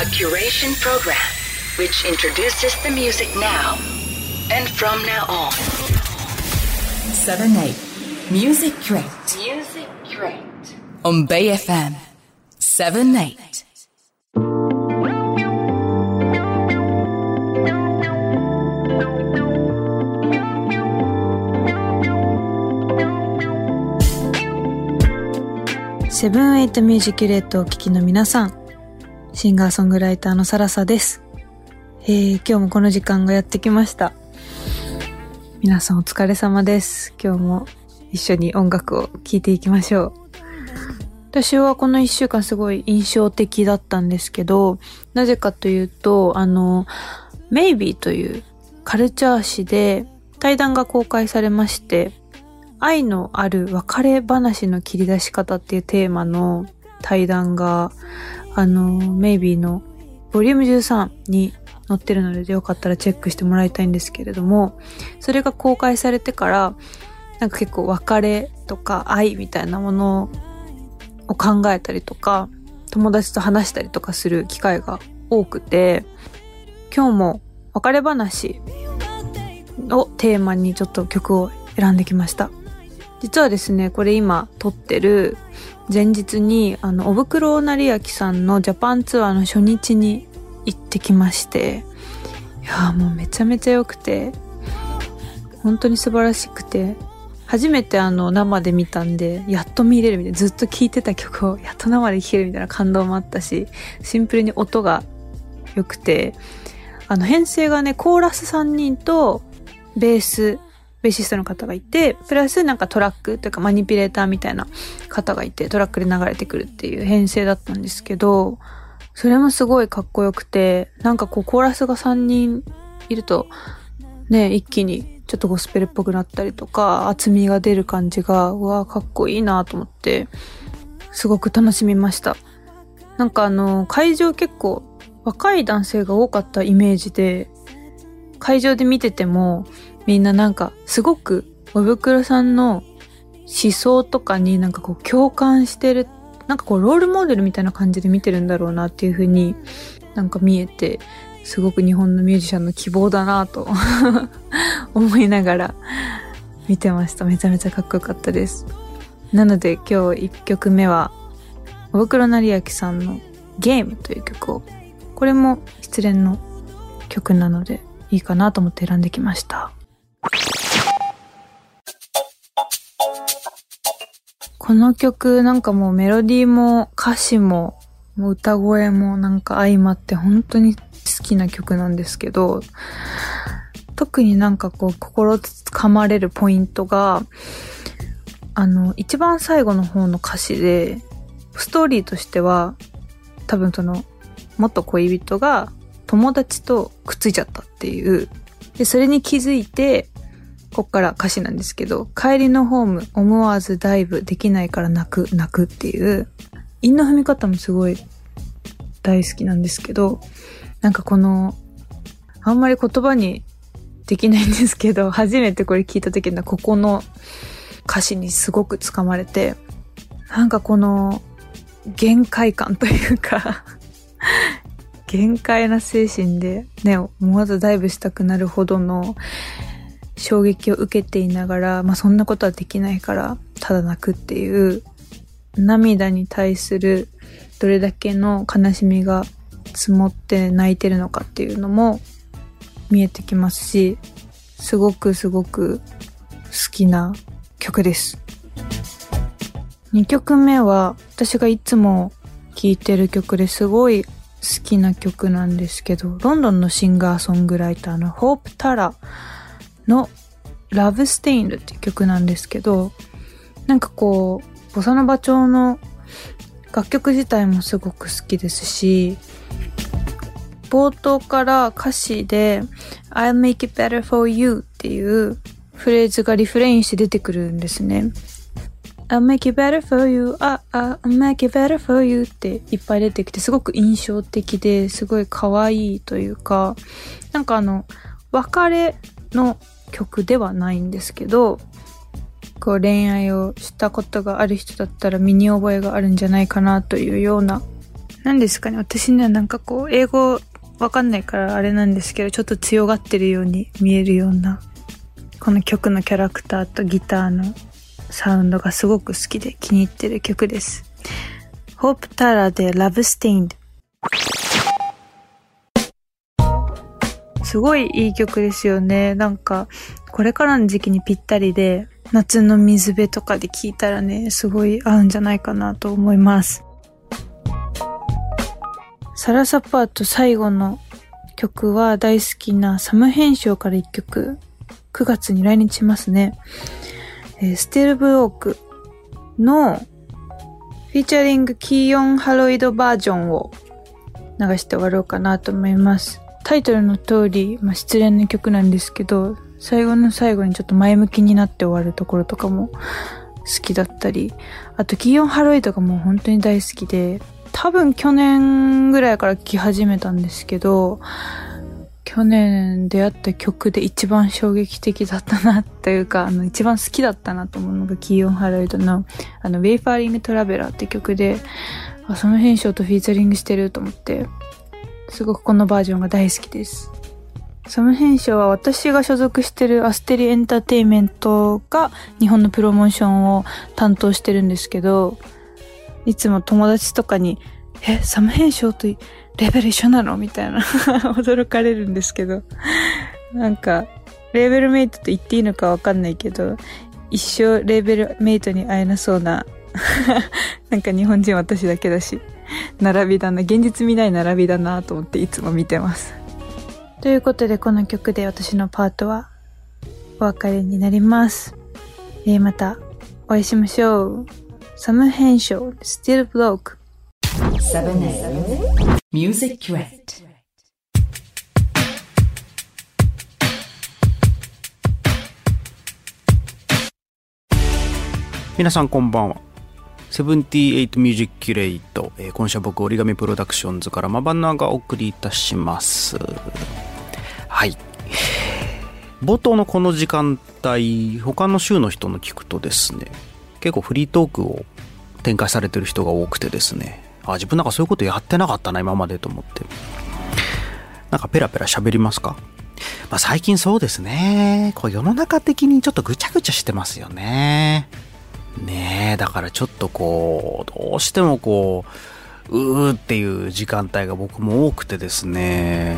A curation program which introduces the music now and from now on. 7 8 Music Crate Music Crate. on Bay FM 7 8 セブンエイトミュージキュレートをお聴きの皆さん、 シンガーソングライターのサラサです。えー、今日もこの時間がやってきました。皆さんお疲れ様です。今日も一緒に音楽を聴いていきましょう。私はこの一週間すごい印象的だったんですけど、なぜかというと、あの、メイビーというカルチャー誌で対談が公開されまして、愛のある別れ話の切り出し方っていうテーマの対談が、あの、メイビーのボリューム13に載ってるので、よかったらチェックしてもらいたいんですけれども、それが公開されてから、なんか結構別れとか愛みたいなものを考えたりとか、友達と話したりとかする機会が多くて、今日も別れ話をテーマにちょっと曲を選んできました。実はですね、これ今撮ってる前日に、あの、おぶくろなりやきさんのジャパンツアーの初日に行ってきまして、いやもうめちゃめちゃ良くて、本当に素晴らしくて、初めてあの生で見たんで、やっと見れるみたいな、ずっと聴いてた曲をやっと生で聴けるみたいな感動もあったし、シンプルに音が良くて、あの編成がね、コーラス3人とベース、ベーシストの方がいて、プラスなんかトラックというかマニピュレーターみたいな方がいて、トラックで流れてくるっていう編成だったんですけど、それもすごいかっこよくて、なんかこうコーラスが3人いると、ね、一気にちょっとゴスペルっぽくなったりとか、厚みが出る感じが、うわかっこいいなと思って、すごく楽しみました。なんかあの、会場結構若い男性が多かったイメージで、会場で見てても、みんななんかすごくおぶくろさんの思想とかになんかこう共感してる、なんかこうロールモデルみたいな感じで見てるんだろうなっていう風になんか見えて、すごく日本のミュージシャンの希望だなと 思いながら見てました。めちゃめちゃかっこよかったです。なので今日1曲目は、おぶくろなりやきさんのゲームという曲を、これも失恋の曲なのでいいかなと思って選んできました。この曲なんかもうメロディーも歌詞ももう歌声もなんか相まって本当に好きな曲なんですけど、特になんかこう心つかまれるポイントが、あの、一番最後の方の歌詞で、ストーリーとしては、多分その、元恋人が友達とくっついちゃったっていう。で、それに気づいて、こっから歌詞なんですけど、帰りのホーム思わずダイブできないから泣く、泣くっていう、韻の踏み方もすごい大好きなんですけど、なんかこの、あんまり言葉にできないんですけど、初めてこれ聞いた時のここの歌詞にすごくつかまれて、なんかこの限界感というか、限界な精神でね、思わずダイブしたくなるほどの衝撃を受けていながら、まあそんなことはできないから、ただ泣くっていう、涙に対するどれだけの悲しみが積もって泣いてるのかっていうのも見えてきますし、すごくすごく好きな曲です。2曲目は私がいつも聴いてる曲ですごい好きな曲なんですけど、ロンドンのシンガーソングライターのホープ・タラの Love Stained っていう曲なんですけど、なんかこう、ボサノバ調の楽曲自体もすごく好きですし、冒頭から歌詞で I'll make it better for you っていうフレーズがリフレインして出てくるんですね。I'll make it better for you, あ、あ、I'll make it better for you っていっぱい出てきてすごく印象的ですごい可愛いというか、なんかあの、別れの曲ではないんですけど、こう恋愛をしたことがある人だったら身に覚えがあるんじゃないかなというような何ですかね、私にはなんかこう、英語わかんないからあれなんですけど、ちょっと強がってるように見えるような、この曲のキャラクターとギターのサウンドがすごく好きで気に入ってる曲です。ホープタラで Love Stained。すごいいい曲ですよね。なんか、これからの時期にぴったりで、夏の水辺とかで聴いたらね、すごい合うんじゃないかなと思います。サラサパート最後の曲は大好きなサム編集から一曲、9月に来日しますね。えー、ステルブロークのフィーチャリングキーヨンハロイドバージョンを流して終わろうかなと思います。タイトルの通り、まあ、失恋の曲なんですけど、最後の最後にちょっと前向きになって終わるところとかも好きだったり、あとキーヨンハロイドがもう本当に大好きで、多分去年ぐらいから聴き始めたんですけど、去年出会った曲で一番衝撃的だったなというか、あの、一番好きだったなと思うのが、キーオン・ハロイドの、あの、 Wayfaring Traveler って曲で、あ、サム・ヘンショウとフィーチャリングしてると思って、すごくこのバージョンが大好きです。サム編集は私が所属してるアステリエンターテイメントが日本のプロモーションを担当してるんですけど、いつも友達とかに、え、サム・ヘンショウとレーベル一緒なの？みたいな 驚かれるんですけど。なんか、レーベルメイトと言っていいのかわかんないけど、一生レーベルメイトに会えなそうな なんか日本人私だけだし、並びだな、現実見ない並びだなと思っていつも見てます。ということでこの曲で私のパートはお別れになります。えー、またお会いしましょう。サム編集 Still Broke 7 Music Duet 皆さんこんばんは。セブンティエイトミュージックキュレイト、えー、今週は僕 origami PRODUCTIONSから mabanuaがお送りいたします。はい。冒頭のこの時間帯、他の週の人の聞くとですね、結構フリートークを展開されてる人が多くてですね、あ、自分なんかそういうことやってなかったな、今までと思って。なんかペラペラ喋りますか？まあ最近そうですね。こう世の中的にちょっとぐちゃぐちゃしてますよね。ねえ、だからちょっとこう、どうしてもこう、うーっていう時間帯が僕も多くてですね、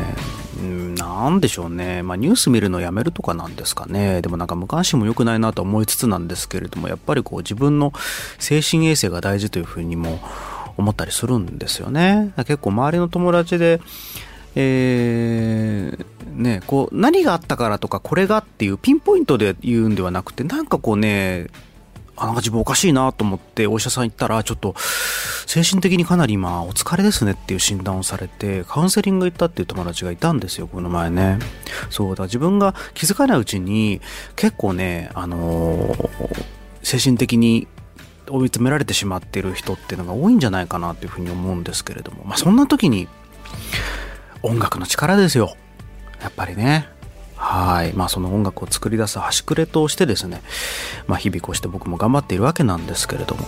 なんでしょうね。まあニュース見るのやめるとかなんですかね。でもなんか無関心も良くないなと思いつつなんですけれども、やっぱりこう自分の精神衛生が大事というふうにも思ったりするんですよね。結構周りの友達で、えー、ね、こう何があったからとかこれがっていうピンポイントで言うんではなくてなんかこうねあなんか自分おかしいなと思ってお医者さん行ったらちょっと精神的にかなり今お疲れですねっていう診断をされてカウンセリング行ったっていう友達がいたんですよこの前ね。そうだ自分が気づかないうちに結構ねあのー、精神的に追い詰められてしまってる人っていうのが多いんじゃないかなというふうに思うんですけれども。まあそんな時に音楽の力ですよ。やっぱりね。はい。まあその音楽を作り出す端くれとしてですね、まあ日々こうして僕も頑張っているわけなんですけれども。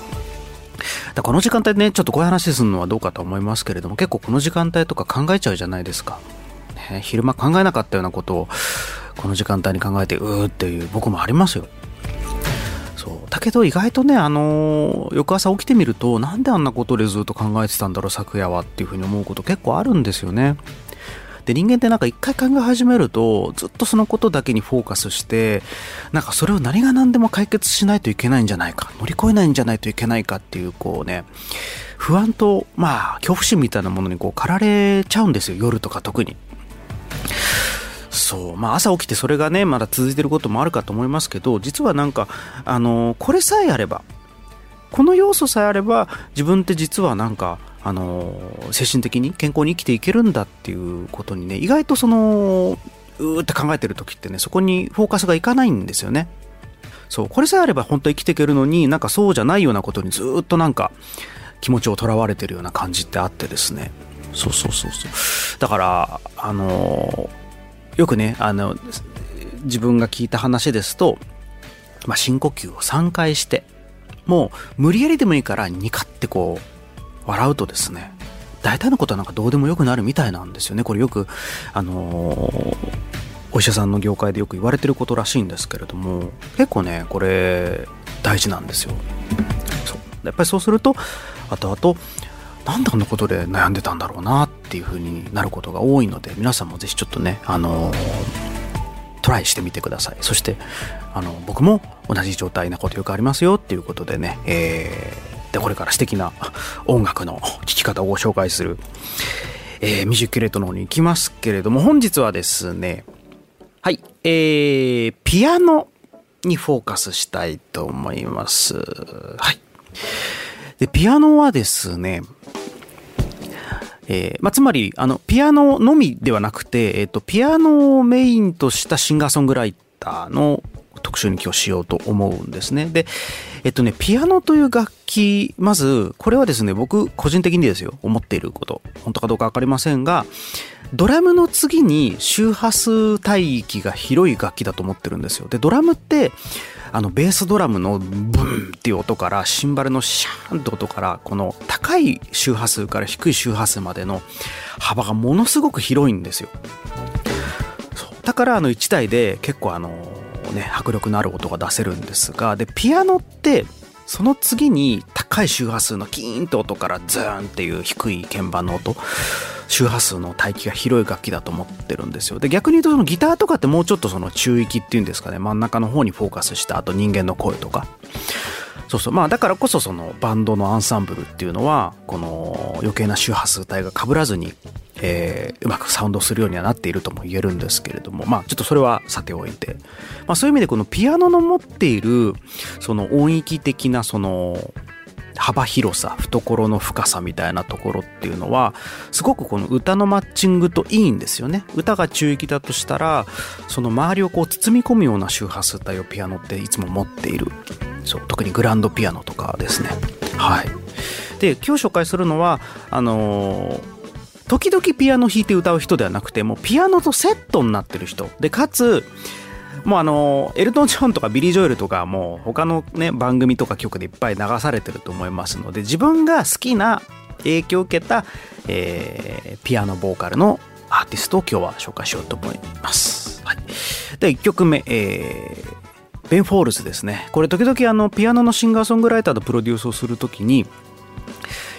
だこの時間帯ね、ちょっとこういう話するのはどうかと思いますけれども、結構この時間帯とか考えちゃうじゃないですか。ね、昼間考えなかったようなことを、この時間帯に考えて、うーっていう僕もありますよ。そう。だけど意外とね、あの、翌朝起きてみると、なんであんなことでずっと考えてたんだろう、昨夜はっていうふうに思うこと結構あるんですよね。で、人間ってなんか一回考え始めると、ずっとそのことだけにフォーカスして、なんかそれを何が何でも解決しないといけないんじゃないか、乗り越えないんじゃないといけないかっていう、こうね、不安と、まあ、恐怖心みたいなものにこう駆られちゃうんですよ、夜とか特に。そう。まあ朝起きてそれがね、まだ続いてることもあるかと思いますけど、実はなんか、あの、これさえあれば、この要素さえあれば、自分って実はなんか、あの精神的に健康に生きていけるんだっていうことにね意外とそのうーって考えてる時ってねそこにフォーカスがいかないんですよね。そうこれさえあれば本当生きていけるのになんかそうじゃないようなことにずっとなんか気持ちをとらわれてるような感じってあってですね。そうそうそうそう。だからあのよくねあの自分が聞いた話ですと、まあ、深呼吸を3回してもう無理やりでもいいからニカってこう笑うとですね大体のことはなんかどうでもよくなるみたいなんですよね。これよくあのーお医者さんの業界でよく言われてることらしいんですけれども結構ねこれ大事なんですよ。そう。やっぱりそうすると後々なんであんなことで悩んでたんだろうなっていう風になることが多いので皆さんもぜひちょっとねあのトライしてみてください。そしてあの僕も同じ状態なことよくありますよっていうことでね、えー、でこれから素敵な音楽の聴き方をご紹介する、えー、ミュージックレートの方に行きますけれども本日はですねはい、えー、ピアノにフォーカスしたいと思います。はい。で、ピアノはですね、えー、まあ、つまり、あの、ピアノのみではなくて、えっ、ー、と、ピアノをメインとしたシンガーソングライターの特集に今日しようと思うんですね。で、えっとね、ピアノという楽器、まず、これはですね、僕、個人的にですよ、思っていること、本当かどうかわかりませんが、ドラムの次に周波数帯域が広い楽器だと思ってるんですよ。で、ドラムって、あの、ベースドラムのブンっていう音から、シンバルのシャーンって音から、この高い周波数から低い周波数までの幅がものすごく広いんですよ。だから、あの、1台で結構あの、ね、迫力のある音が出せるんですが、で、ピアノって、その次に高い周波数のキーンと音からズーンっていう低い鍵盤の音周波数の帯域が広い楽器だと思ってるんですよ。で逆に言うとそのギターとかってもうちょっとその中域っていうんですかね真ん中の方にフォーカスしたあと人間の声とか。そうそう。まあだからこそそのバンドのアンサンブルっていうのはこの余計な周波数帯が被らずにえー、うまくサウンドするようにはなっているとも言えるんですけれどもまあちょっとそれはさておいて、まあ、そういう意味でこのピアノの持っているその音域的なその幅広さ懐の深さみたいなところっていうのはすごくこの歌のマッチングといいんですよね。歌が中域だとしたらその周りをこう包み込むような周波数帯をピアノっていつも持っている。そう特にグランドピアノとかですね。はい。で今日紹介するのはあのー時々ピアノ弾いて歌う人ではなくてもうピアノとセットになってる人。でかつもうあのエルトン・ジョンとかビリー・ジョエルとかもう他のね番組とか曲でいっぱい流されてると思いますので自分が好きな影響を受けた、えー、ピアノボーカルのアーティストを今日は紹介しようと思います。はい、で1曲目、えー、ベン・フォールズですねこれ時々あのピアノのシンガーソングライターとプロデュースをするときに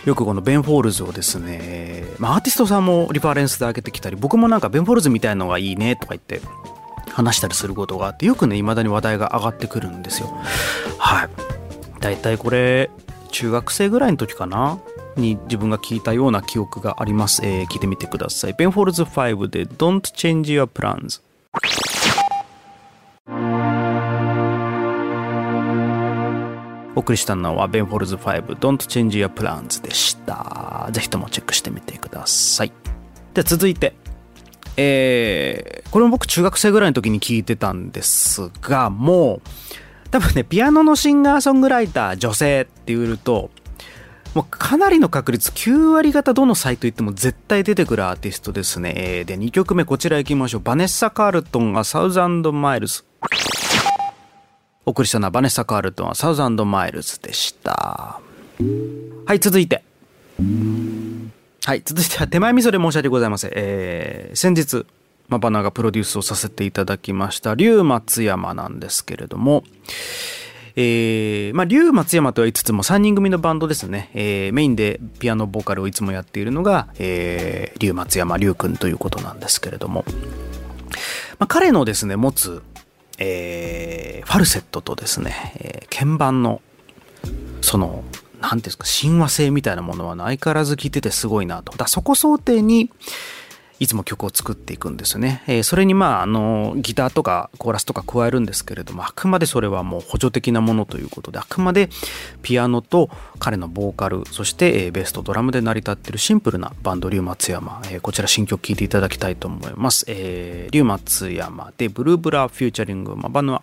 よくこのベン・フォールズをですね、まあ、アーティストさんもリファレンスで開けてきたり僕もなんかベン・フォールズみたいのがいいねとか言って話したりすることがあってよくね未だに話題が上がってくるんですよ。はい。だいたいこれ中学生ぐらいの時かな？に自分が聞いたような記憶があります、えー、聞いてみてください。ベン・フォールズ・ファイヴで Don't Change Your Plans お送りしたのはベン・フォールズ・ファイヴ Don't Change Your Plans でした。ぜひともチェックしてみてください。で続いて。えー、これも僕中学生ぐらいの時に聞いてたんですが、もう、多分ね、ピアノのシンガーソングライター女性って言うと、もうかなりの確率、9割方どのサイト行っても絶対出てくるアーティストですね。で、2曲目こちら行きましょう。バネッサ・カールトンで A Thousand Miles。お送りしたのはバネッサ・カールトンはサウザンド・マイルズでした。はい、続いて。はい、続いては手前味噌で申し訳ございません。えー、先日、マバナーがプロデュースをさせていただきました、竜松山なんですけれども、えー、まあ、竜松山とは言いつつも3人組のバンドですね。えー、メインでピアノボーカルをいつもやっているのが、えー、竜松山竜くんということなんですけれども、まあ、彼のですね、持つ、えー、ファルセットとですね、えー、鍵盤の、その、何ていうんですか親和性みたいなものは相変わらず聞いててすごいなと。だそこ想定にいつも曲を作っていくんですよね、えー、それにまああのギターとかコーラスとか加えるんですけれどもあくまでそれはもう補助的なものということであくまでピアノと彼のボーカルそして、えー、ベースとドラムで成り立ってるシンプルなバンド龍松山、えー、こちら新曲聴いていただきたいと思います、えー、龍松山でブルーブラフューチャリングマバヌア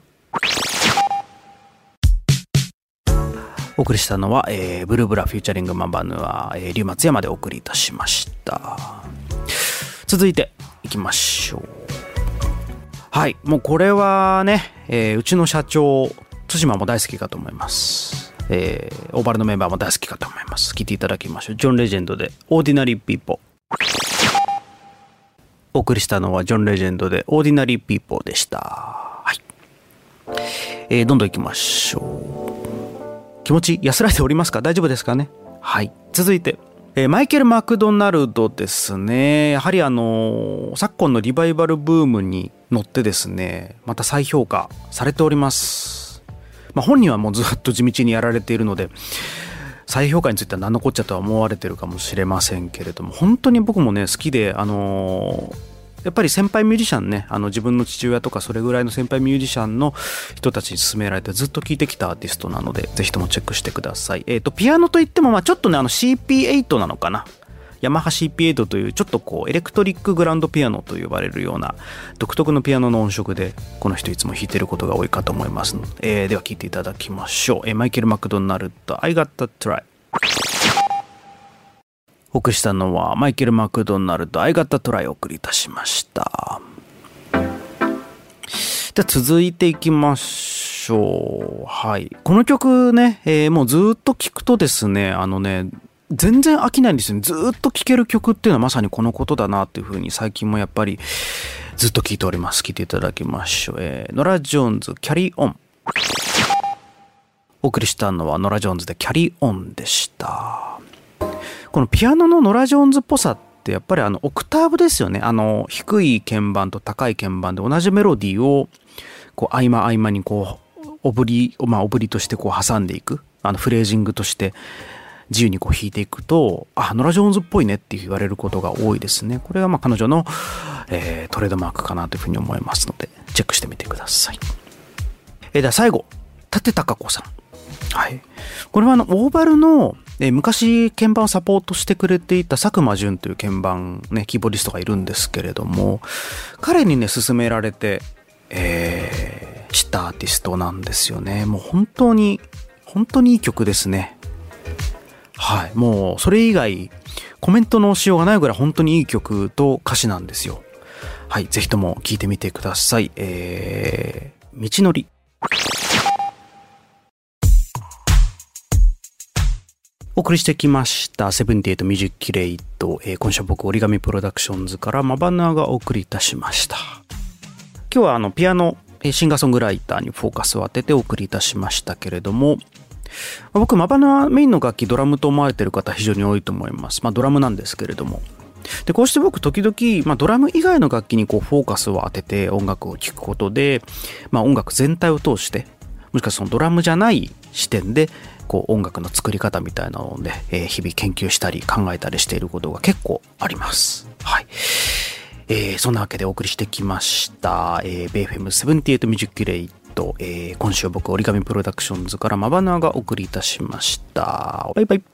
お送りしたのは、えー、ブルーブラフューチャリングマンバヌア、えー、龍松山でお送りいたしました続いていきましょうはいもうこれはね、えー、うちの社長対馬も大好きかと思いますえー、オーバルのメンバーも大好きかと思います。聴いていただきましょう。ジョン・レジェンドで、オーディナリー・ピーポー。お送りしたのはジョン・レジェンドで、オーディナリー・ピーポーでした。はい。えー、どんどん行きましょう。気持ち安らいでおりますか？大丈夫ですかね？はい。続いて、えー、マイケル・マクドナルドですね。やはりあのー、昨今のリバイバルブームに乗ってですね、また再評価されております。まあ、本人はもうずっと地道にやられているので、再評価については何のこっちゃとは思われてるかもしれませんけれども本当に僕もね好きであのやっぱり先輩ミュージシャンねあの自分の父親とかそれぐらいの先輩ミュージシャンの人たちに勧められてずっと聴いてきたアーティストなのでぜひともチェックしてください。えっ、ー、とピアノといってもまあちょっとねあの CP8 なのかな？ヤマハ CP8 というちょっとこうエレクトリックグランドピアノと呼ばれるような独特のピアノの音色でこの人いつも弾いてることが多いかと思いますので、えー、では聴いていただきましょう、えー、マイケル・マクドナルド I got t try お送りしたのはマイケル・マクドナルド愛型トライをお送りいたしました。では続いていきましょう。はい。この曲ね、えー、もうずっと聴くとですねあのね全然飽きないんですよね。ずっと聴ける曲っていうのはまさにこのことだなっていうふうに最近もやっぱりずっと聴いております。聴いていただきましょう、えー、ノラ・ジョーンズキャリーオンお送りしたのはノラ・ジョーンズでキャリーオンでした。このピアノのノラ・ジョーンズっぽさってやっぱりあのオクターブですよね。あの低い鍵盤と高い鍵盤で同じメロディーをこう合間合間にこうオブリまあオブリとしてこう挟んでいく。あのフレージングとして自由にこう弾いていくとあノラ・ジョーンズっぽいねって言われることが多いですね。これがまあ彼女の、えー、トレードマークかなというふうに思いますのでチェックしてみてください、えー、では最後。立高子さん。はい。これはあの、オーバルの、え、昔鍵盤をサポートしてくれていた佐久間淳という鍵盤ね、キーボディストがいるんですけれども、彼にね、勧められて、えー、知ったアーティストなんですよね。もう本当に、本当にいい曲ですね。はい。もう、それ以外、コメントのしようがないぐらい本当にいい曲と歌詞なんですよ。はい。ぜひとも聴いてみてください。えー、道のり。お送りしてきました、セブンティエイトミュージックキュレイト、えー、今週は僕、 origami PRODUCTIONSから mabanuaがお送りいたしました。今日はあの、ピアノ、シンガーソングライターにフォーカスを当ててお送りいたしましたけれども、僕、 mabanuaメインの楽器、ドラムと思われている方非常に多いと思います。まあ、ドラムなんですけれども。で、こうして僕、時々、まあ、ドラム以外の楽器にこう、フォーカスを当てて音楽を聴くことで、まあ、音楽全体を通して、もしくはそのドラムじゃない視点でこう音楽の作り方みたいなので、えー、日々研究したり考えたりしていることが結構あります。はい。えー、そんなわけでお送りしてきました、えー、ベイフェム78ミュージックレイト、えー、今週僕折り紙プロダクションズからマバナーがお送りいたしました。バイバイ。